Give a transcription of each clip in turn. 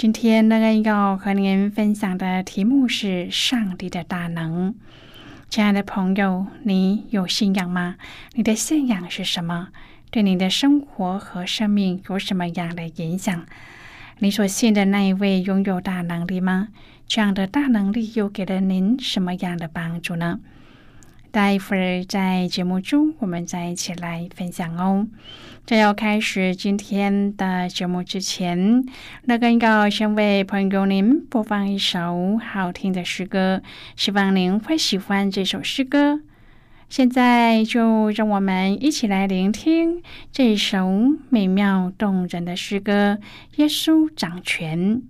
今天乐恩要和您分享的题目是上帝的大能。亲爱的朋友，你有信仰吗？你的信仰是什么？对你的生活和生命有什么样的影响？你所信的那一位拥有大能力吗？这样的大能力又给了您什么样的帮助呢？待会儿在节目中，我们再一起来分享哦。在要开始今天的节目之前，那个要先为朋友您播放一首好听的诗歌，希望您会喜欢这首诗歌。现在就让我们一起来聆听这首美妙动人的诗歌《耶稣掌权》。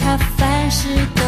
他凡事都。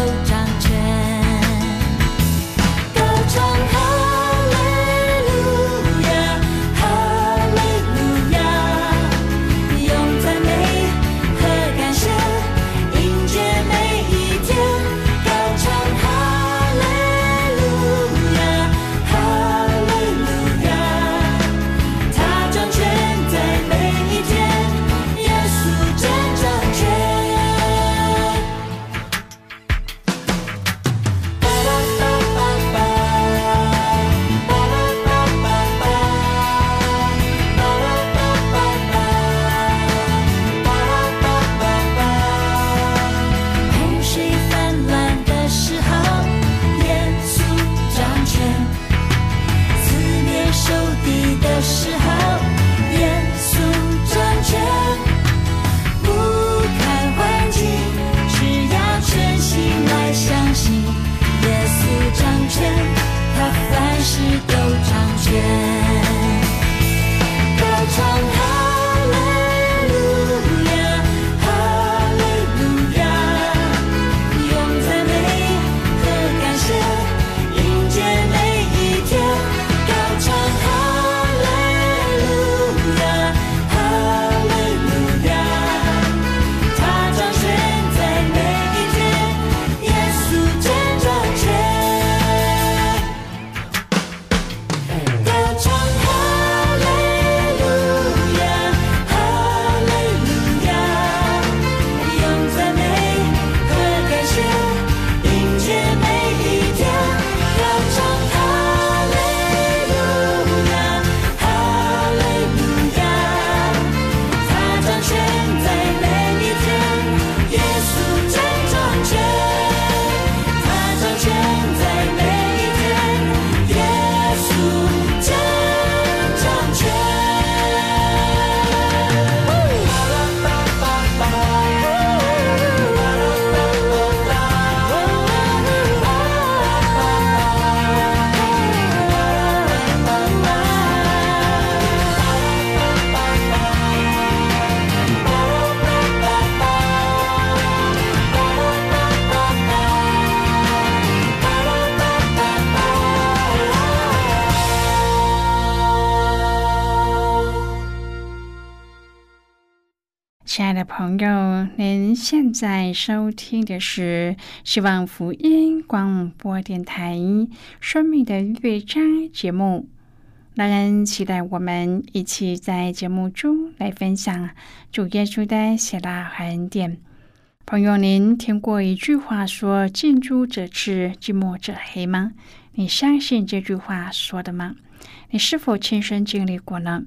亲爱的朋友，您现在收听的是希望福音广播电台《生命的乐章》节目。让人期待我们一起在节目中来分享主耶稣的喜乐和恩典。朋友，您听过一句话说“近朱者赤，近墨者黑”吗？你相信这句话说的吗？你是否亲身经历过呢？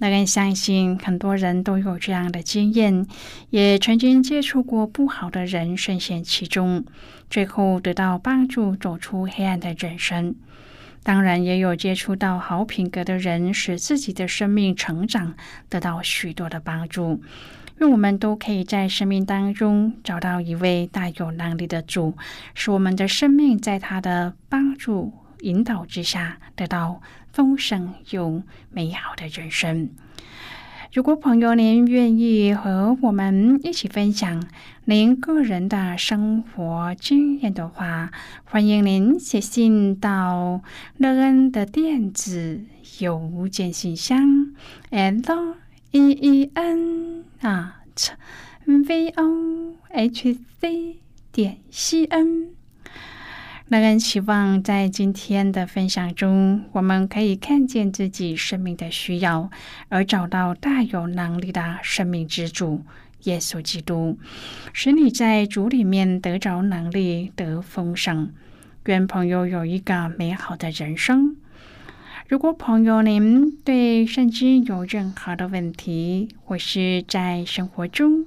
那人相信很多人都有这样的经验，也曾经接触过不好的人，深陷其中，最后得到帮助，走出黑暗的人生。当然，也有接触到好品格的人，使自己的生命成长，得到许多的帮助。愿我们都可以在生命当中找到一位大有能力的主，使我们的生命在他的帮助。引导之下，得到丰盛又美好的人生。如果朋友您愿意和我们一起分享您个人的生活经验的话，欢迎您写信到乐恩的电子邮件信箱：l e e n at v o h c 点 c n。那人期望在今天的分享中，我们可以看见自己生命的需要，而找到大有能力的生命之主耶稣基督，使你在主里面得着能力得丰盛。愿朋友有一个美好的人生。如果朋友您对圣经有任何的问题，或是在生活中，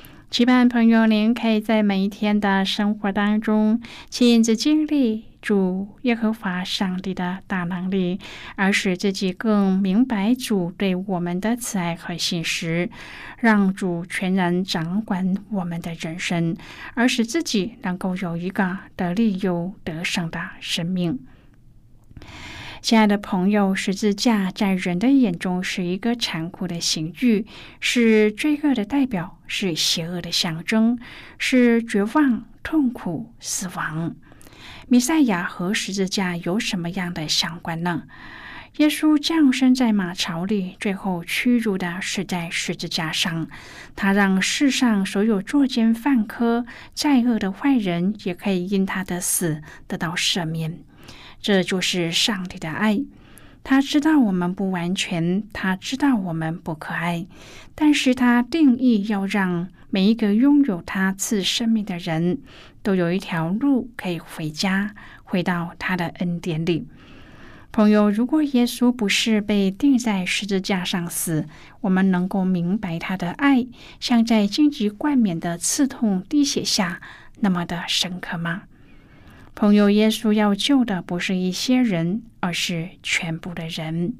期盼朋友，您可以在每一天的生活当中亲自经历主耶和华上帝的大能力，而使自己更明白主对我们的慈爱和信实，让主全然掌管我们的人生，而使自己能够有一个得利又得胜的生命。亲爱的朋友，十字架在人的眼中是一个残酷的刑具，是罪恶的代表，是邪恶的象征，是绝望、痛苦、死亡。弥赛亚和十字架有什么样的相关呢？耶稣降生在马槽里，最后屈辱的死在十字架上。他让世上所有作奸犯科、再恶的坏人，也可以因他的死得到赦免。这就是上帝的爱，他知道我们不完全，他知道我们不可爱，但是他定义要让每一个拥有他赐生命的人都有一条路可以回家，回到他的恩典里。朋友，如果耶稣不是被钉在十字架上死，我们能够明白他的爱，像在荆棘冠冕的刺痛滴血下那么的深刻吗？朋友，耶稣要救的不是一些人，而是全部的人。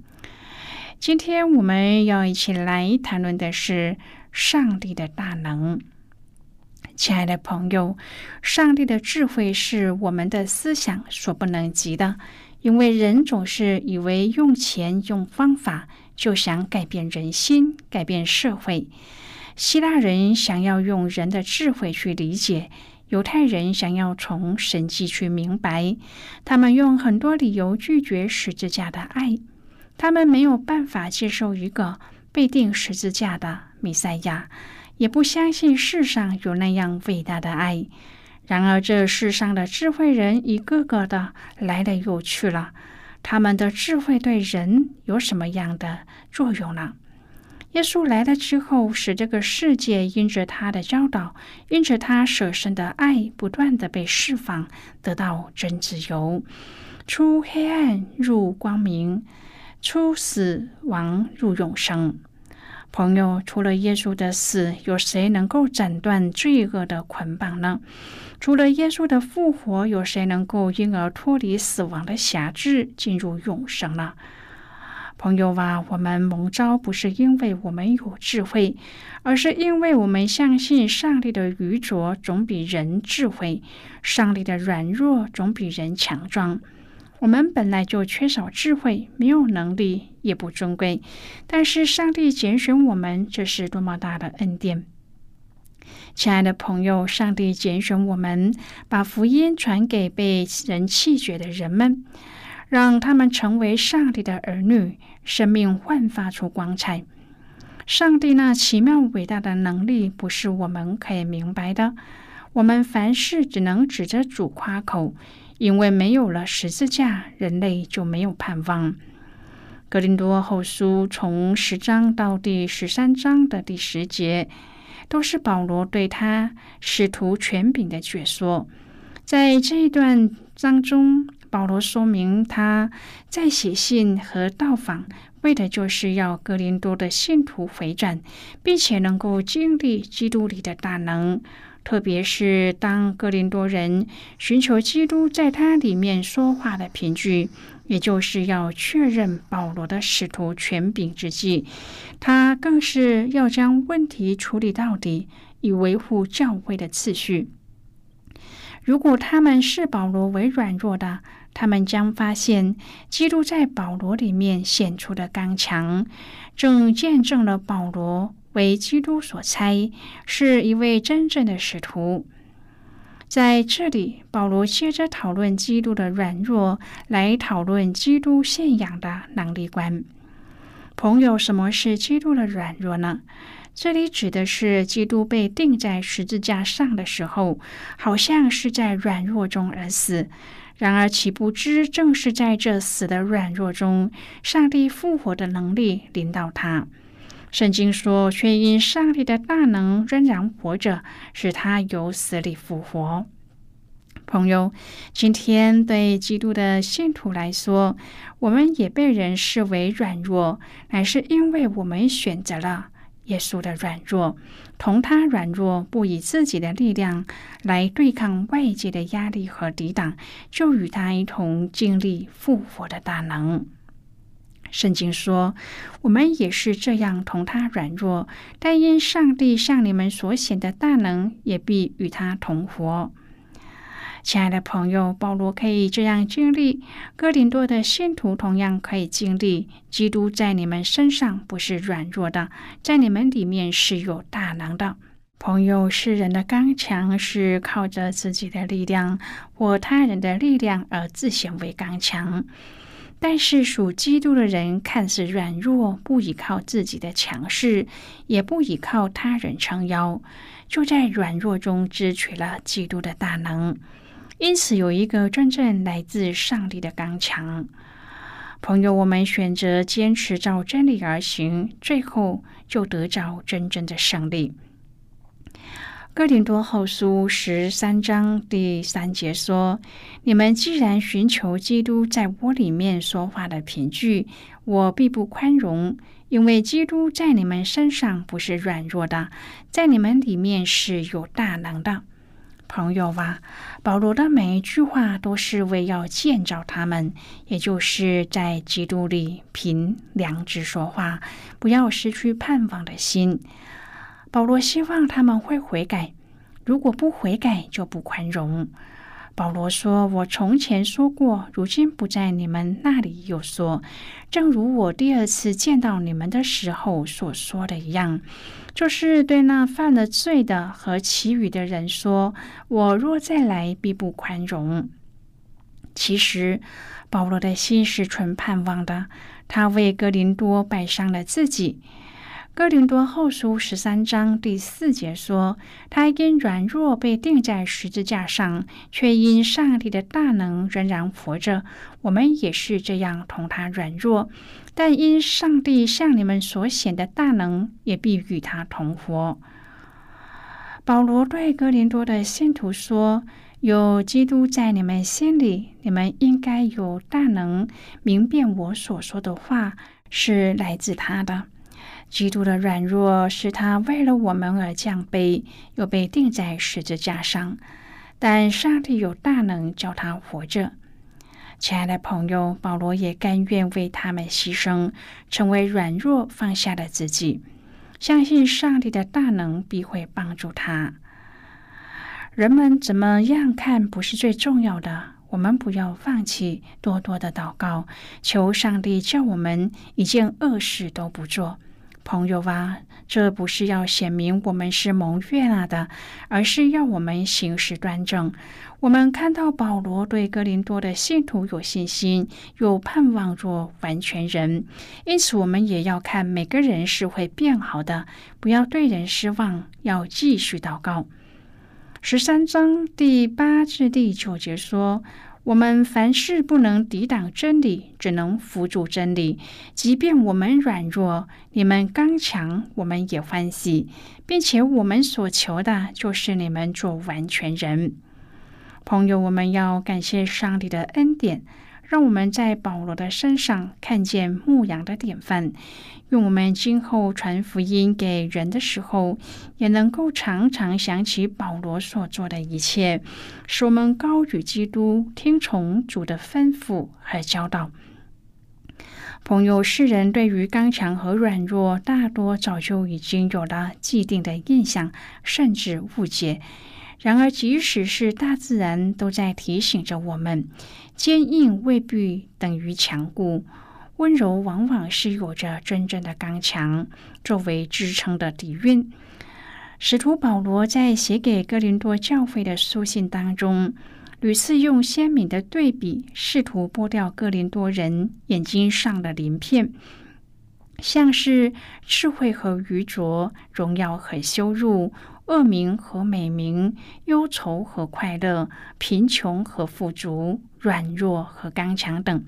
今天我们要一起来谈论的是上帝的大能。亲爱的朋友，上帝的智慧是我们的思想所不能及的，因为人总是以为用钱、用方法就想改变人心、改变社会。希腊人想要用人的智慧去理解。犹太人想要从神迹去明白，他们用很多理由拒绝十字架的爱。他们没有办法接受一个被钉十字架的弥赛亚，也不相信世上有那样伟大的爱。然而，这世上的智慧人一个个的来了又去了，他们的智慧对人有什么样的作用呢？耶稣来了之后，使这个世界因着他的教导，因着他舍身的爱，不断的被释放，得到真自由，出黑暗入光明，出死亡入永生。朋友，除了耶稣的死，有谁能够斩断罪恶的捆绑呢？除了耶稣的复活，有谁能够因而脱离死亡的辖制，进入永生呢？朋友啊，我们蒙召不是因为我们有智慧，而是因为我们相信上帝的愚拙总比人智慧，上帝的软弱总比人强壮。我们本来就缺少智慧，没有能力，也不尊贵。但是上帝拣选我们，这是多么大的恩典！亲爱的朋友，上帝拣选我们，把福音传给被人弃绝的人们，让他们成为上帝的儿女。生命焕发出光彩，上帝那奇妙伟大的能力不是我们可以明白的。我们凡事只能指着主夸口，因为没有了十字架，人类就没有盼望。格林多后书从十章到第十三章的第十节，都是保罗对他使徒权柄的解说。在这一段当中。保罗说明，他在写信和到访，为的就是要格林多的信徒回转，并且能够经历基督里的大能。特别是当格林多人寻求基督在他里面说话的凭据，也就是要确认保罗的使徒权柄之际，他更是要将问题处理到底，以维护教会的次序。如果他们视保罗为软弱的，他们将发现，基督在保罗里面显出的刚强，正见证了保罗为基督所差，是一位真正的使徒。在这里，保罗接着讨论基督的软弱，来讨论基督信仰的能力观。朋友，什么是基督的软弱呢？这里指的是基督被钉在十字架上的时候，好像是在软弱中而死。然而，岂不知正是在这死的软弱中，上帝复活的能力临到他。圣经说，却因上帝的大能仍然活着，使他由死里复活。朋友，今天对基督的信徒来说，我们也被人视为软弱，乃是因为我们选择了。耶稣的软弱，同他软弱，不以自己的力量来对抗外界的压力和抵挡，就与他一同经历复活的大能。圣经说，我们也是这样同他软弱，但因上帝向你们所显的大能，也必与他同活。亲爱的朋友，保罗可以这样经历，哥林多的信徒同样可以经历。基督在你们身上不是软弱的，在你们里面是有大能的。朋友，世人的刚强是靠着自己的力量或他人的力量而自显为刚强，但是属基督的人看似软弱，不依靠自己的强势，也不依靠他人撑腰，就在软弱中支取了基督的大能。因此，有一个真正来自上帝的刚强。朋友，我们选择坚持照真理而行，最后就得着真正的胜利。哥林多后书十三章第三节说：“你们既然寻求基督在我里面说话的凭据，我必不宽容，因为基督在你们身上不是软弱的，在你们里面是有大能的。”朋友啊，保罗的每一句话都是为要建造他们，也就是在基督里凭良知说话，不要失去盼望的心。保罗希望他们会悔改，如果不悔改，就不宽容。保罗说：“我从前说过，如今不在你们那里又说，正如我第二次见到你们的时候所说的一样，就是对那犯了罪的和其余的人说：我若再来，必不宽容。”其实，保罗的心是存盼望的，他为格林多摆上了自己。哥林多后书十三章第四节说：“他因软弱被钉在十字架上，却因上帝的大能仍然活着。我们也是这样同他软弱，但因上帝向你们所显的大能，也必与他同活。”保罗对哥林多的信徒说：“有基督在你们心里，你们应该有大能，明辨我所说的话是来自他的。”基督的软弱是他为了我们而降卑，又被钉在十字架上。但上帝有大能叫他活着。亲爱的朋友，保罗也甘愿为他们牺牲，成为软弱，放下的自己，相信上帝的大能必会帮助他。人们怎么样看不是最重要的，我们不要放弃，多多的祷告，求上帝叫我们一件恶事都不做。朋友啊，这不是要显明我们是蒙悦纳的，而是要我们行事端正。我们看到保罗对哥林多的信徒有信心，有盼望做完全人，因此我们也要看每个人是会变好的，不要对人失望，要继续祷告。十三章第八至第九节说。我们凡事不能抵挡真理，只能辅助真理。即便我们软弱，你们刚强，我们也欢喜，并且我们所求的就是你们做完全人。朋友，我们要感谢上帝的恩典。让我们在保罗的身上看见牧羊的典范，用我们今后传福音给人的时候，也能够常常想起保罗所做的一切，使我们高举基督，听从主的吩咐和教导。朋友，世人对于刚强和软弱，大多早就已经有了既定的印象，甚至误解。然而，即使是大自然，都在提醒着我们：坚硬未必等于强固，温柔往往是有着真正的刚强作为支撑的底蕴。使徒保罗在写给哥林多教会的书信当中，屡次用鲜明的对比，试图剥掉哥林多人眼睛上的鳞片，像是智慧和愚拙、荣耀和羞辱。恶名和美名，忧愁和快乐，贫穷和富足，软弱和刚强等。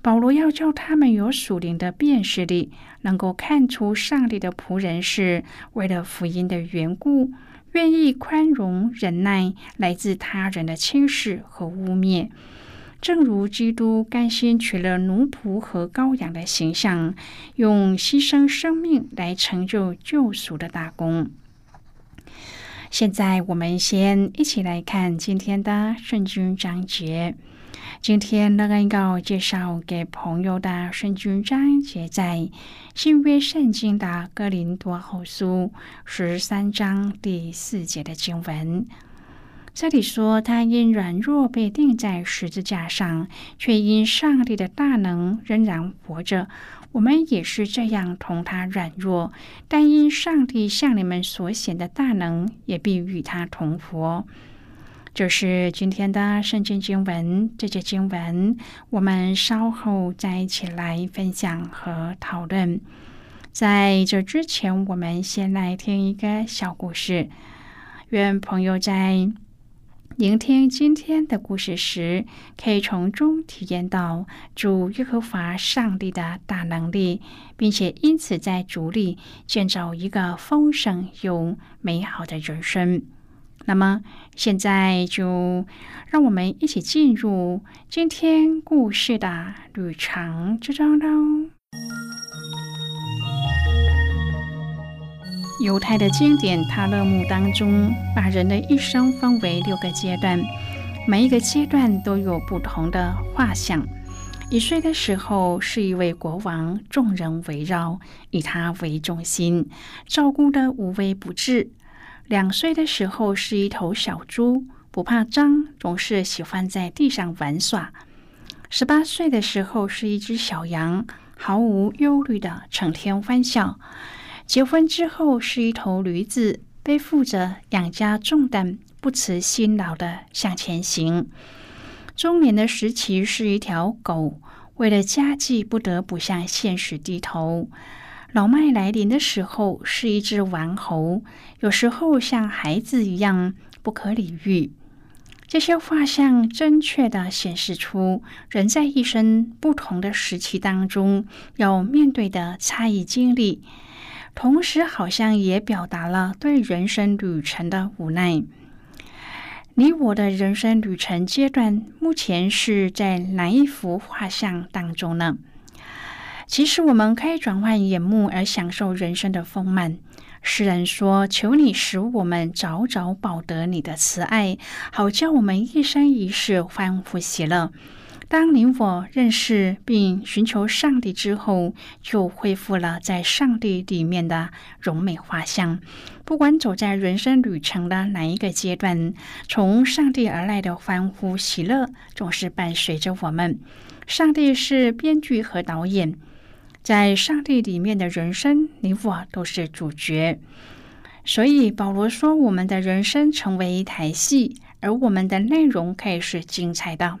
保罗要叫他们有属灵的辨识力，能够看出上帝的仆人是为了福音的缘故，愿意宽容忍耐来自他人的轻视和污蔑。正如基督甘心取了奴仆和羔羊的形象，用牺牲生命来成就救赎的大功。现在我们先一起来看今天的圣经章节。今天乐恩要介绍给朋友的圣经章节，在新约圣经的哥林多后书十三章第四节的经文。这里说，他因软弱被钉在十字架上，却因上帝的大能仍然活着。我们也是这样同他软弱，但因上帝向你们所显的大能，也必与他同活。这是今天的圣经经文。这节经文我们稍后再一起来分享和讨论。在这之前，我们先来听一个小故事。愿朋友在。聆听今天的故事时，可以从中体验到主耶和华上帝的大能力，并且因此在主里建造一个丰盛又美好的人生。那么，现在就让我们一起进入今天故事的旅程之中喽。犹太的经典《塔勒木》当中，把人的一生分为六个阶段，每一个阶段都有不同的画像。一岁的时候是一位国王，众人围绕，以他为中心，照顾的无微不至。两岁的时候是一头小猪，不怕脏，总是喜欢在地上玩耍。十八岁的时候是一只小羊，毫无忧虑的成天欢笑。结婚之后是一头驴子，背负着养家重担，不辞辛劳的向前行。中年的时期是一条狗，为了家计不得不向现实低头。老迈来临的时候是一只顽猴，有时候像孩子一样不可理喻。这些画像正确的显示出人在一生不同的时期当中要面对的差异经历。同时，好像也表达了对人生旅程的无奈。你我的人生旅程阶段，目前是在哪一幅画像当中呢？其实，我们可以转换眼目而享受人生的丰满。诗人说：“求你使我们早早保得你的慈爱，好叫我们一生一世欢呼喜乐。”当你我认识并寻求上帝之后，就恢复了在上帝里面的柔美画像。不管走在人生旅程的哪一个阶段，从上帝而来的欢呼喜乐总是伴随着我们。上帝是编剧和导演，在上帝里面的人生，你我都是主角。所以保罗说：“我们的人生成为一台戏，而我们的内容可以是精彩的。”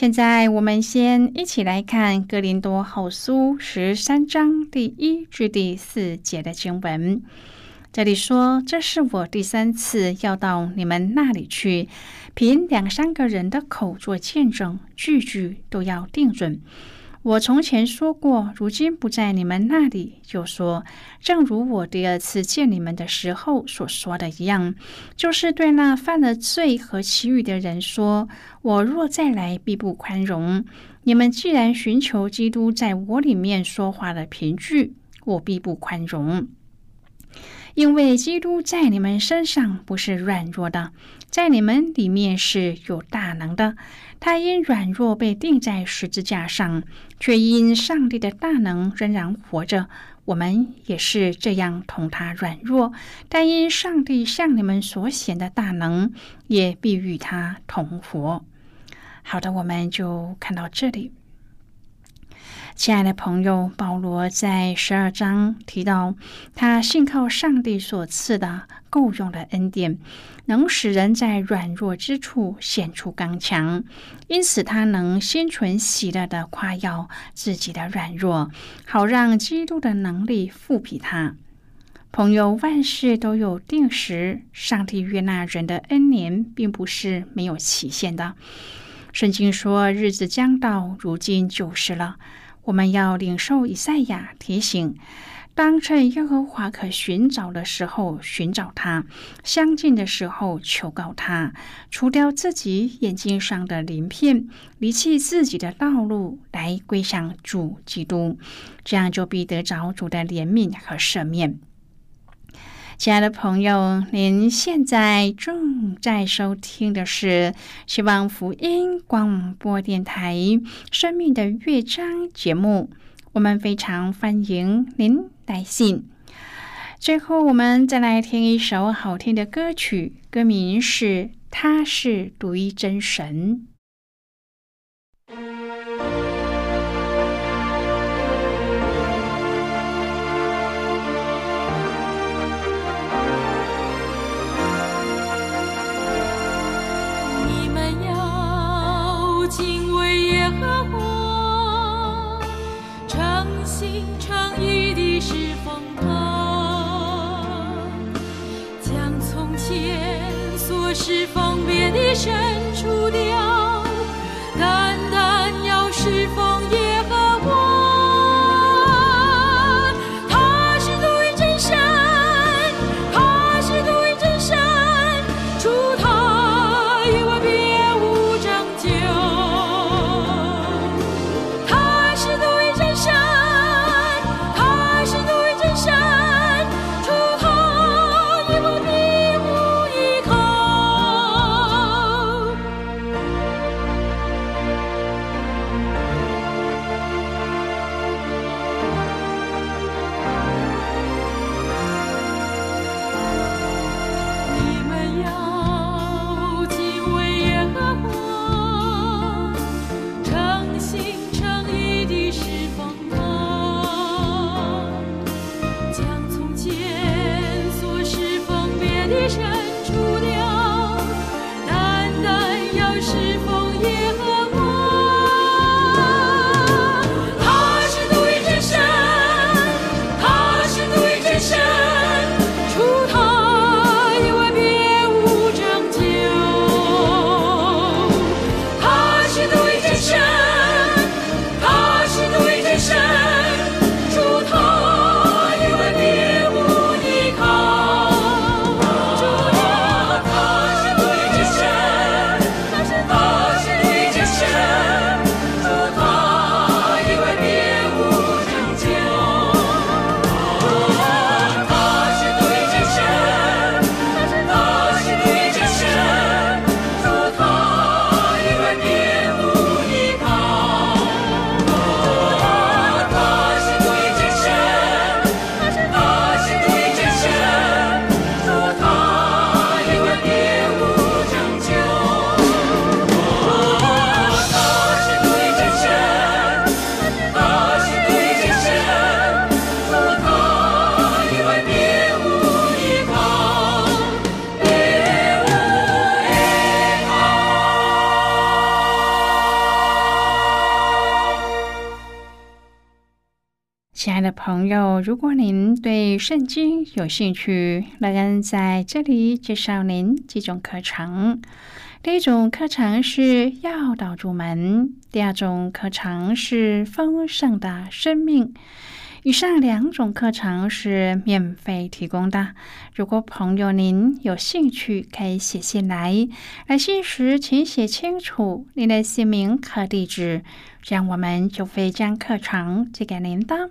现在，我们先一起来看《哥林多后书》十三章第一至第四节的经文。这里说：“这是我第三次要到你们那里去，凭两三个人的口做见证，句句都要定准。”我从前说过，如今不在你们那里，就说，正如我第二次见你们的时候所说的一样，就是对那犯了罪和其余的人说：“我若再来，必不宽容。”你们既然寻求基督在我里面说话的凭据，我必不宽容。因为基督在你们身上不是软弱的，在你们里面是有大能的。他因软弱被钉在十字架上，却因上帝的大能仍然活着。我们也是这样同他软弱，但因上帝向你们所显的大能，也必与他同活。好的，我们就看到这里。亲爱的朋友，保罗在十二章提到，他信靠上帝所赐的够用的恩典，能使人在软弱之处显出刚强，因此他能心存喜乐的夸耀自己的软弱，好让基督的能力复辟他。朋友，万事都有定时，上帝悦纳人的恩年，并不是没有期限的。圣经说，日子将到，如今就是了。我们要领受以赛亚提醒：当趁耶和华可寻找的时候寻找他，相近的时候求告他，除掉自己眼睛上的鳞片，离弃自己的道路，来归向主基督，这样就必得着主的怜悯和赦免。亲爱的朋友，您现在正在收听的是希望福音广播电台《生命的乐章》节目。我们非常欢迎您来信。最后，我们再来听一首好听的歌曲，歌名是《他是独一真神》。除的朋友，如果您对圣经有兴趣，乐恩在这里介绍您几种课程。第一种课程是要道入门，第二种课程是丰盛的生命。以上两种课程是免费提供的。如果朋友您有兴趣，可以写信来。来信时请写清楚您的姓名和地址，这样我们就会将课程寄给您的。